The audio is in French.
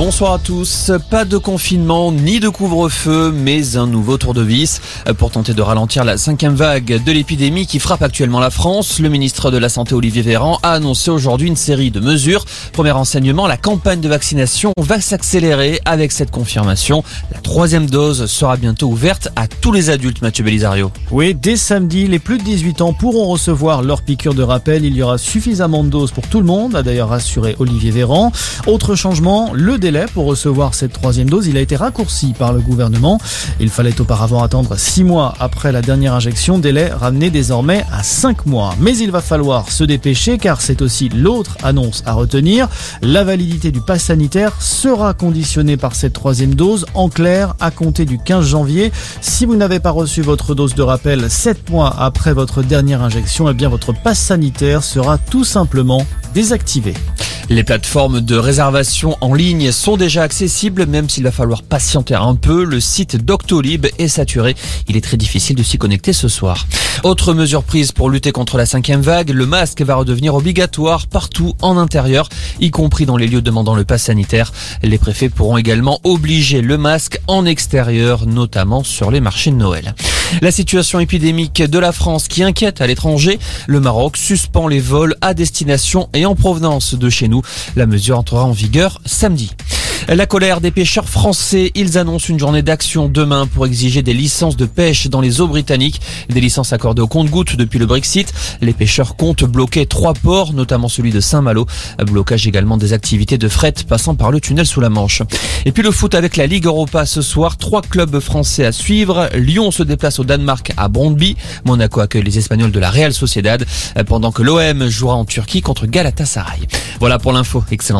Bonsoir à tous. Pas de confinement ni de couvre-feu, mais un nouveau tour de vis pour tenter de ralentir la cinquième vague de l'épidémie qui frappe actuellement la France. Le ministre de la Santé Olivier Véran a annoncé aujourd'hui une série de mesures. Premier renseignement, la campagne de vaccination va s'accélérer avec cette confirmation. La troisième dose sera bientôt ouverte à tous les adultes, Mathieu Belisario. Oui, dès samedi, les plus de 18 ans pourront recevoir leur piqûre de rappel. Il y aura suffisamment de doses pour tout le monde, a d'ailleurs rassuré Olivier Véran. Autre changement, le pour recevoir cette troisième dose, il a été raccourci par le gouvernement. Il fallait auparavant attendre 6 mois après la dernière injection, délai ramené désormais à 5 mois. Mais il va falloir se dépêcher car c'est aussi l'autre annonce à retenir. La validité du pass sanitaire sera conditionnée par cette troisième dose. En clair, à compter du 15 janvier, si vous n'avez pas reçu votre dose de rappel 7 mois après votre dernière injection, eh bien votre passe sanitaire sera tout simplement désactivé. Les plateformes de réservation en ligne sont déjà accessibles, même s'il va falloir patienter un peu. Le site Doctolib est saturé. Il est très difficile de s'y connecter ce soir. Autre mesure prise pour lutter contre la cinquième vague, le masque va redevenir obligatoire partout en intérieur, y compris dans les lieux demandant le pass sanitaire. Les préfets pourront également obliger le masque en extérieur, notamment sur les marchés de Noël. La situation épidémique de la France qui inquiète à l'étranger, le Maroc suspend les vols à destination et en provenance de chez nous. La mesure entrera en vigueur samedi. La colère des pêcheurs français, ils annoncent une journée d'action demain pour exiger des licences de pêche dans les eaux britanniques, des licences accordées au compte-gouttes depuis le Brexit. Les pêcheurs comptent bloquer trois ports, notamment celui de Saint-Malo, blocage également des activités de fret passant par le tunnel sous la Manche. Et puis le foot avec la Ligue Europa ce soir, trois clubs français à suivre. Lyon se déplace au Danemark à Brondby, Monaco accueille les Espagnols de la Real Sociedad, pendant que l'OM jouera en Turquie contre Galatasaray. Voilà pour l'info, excellente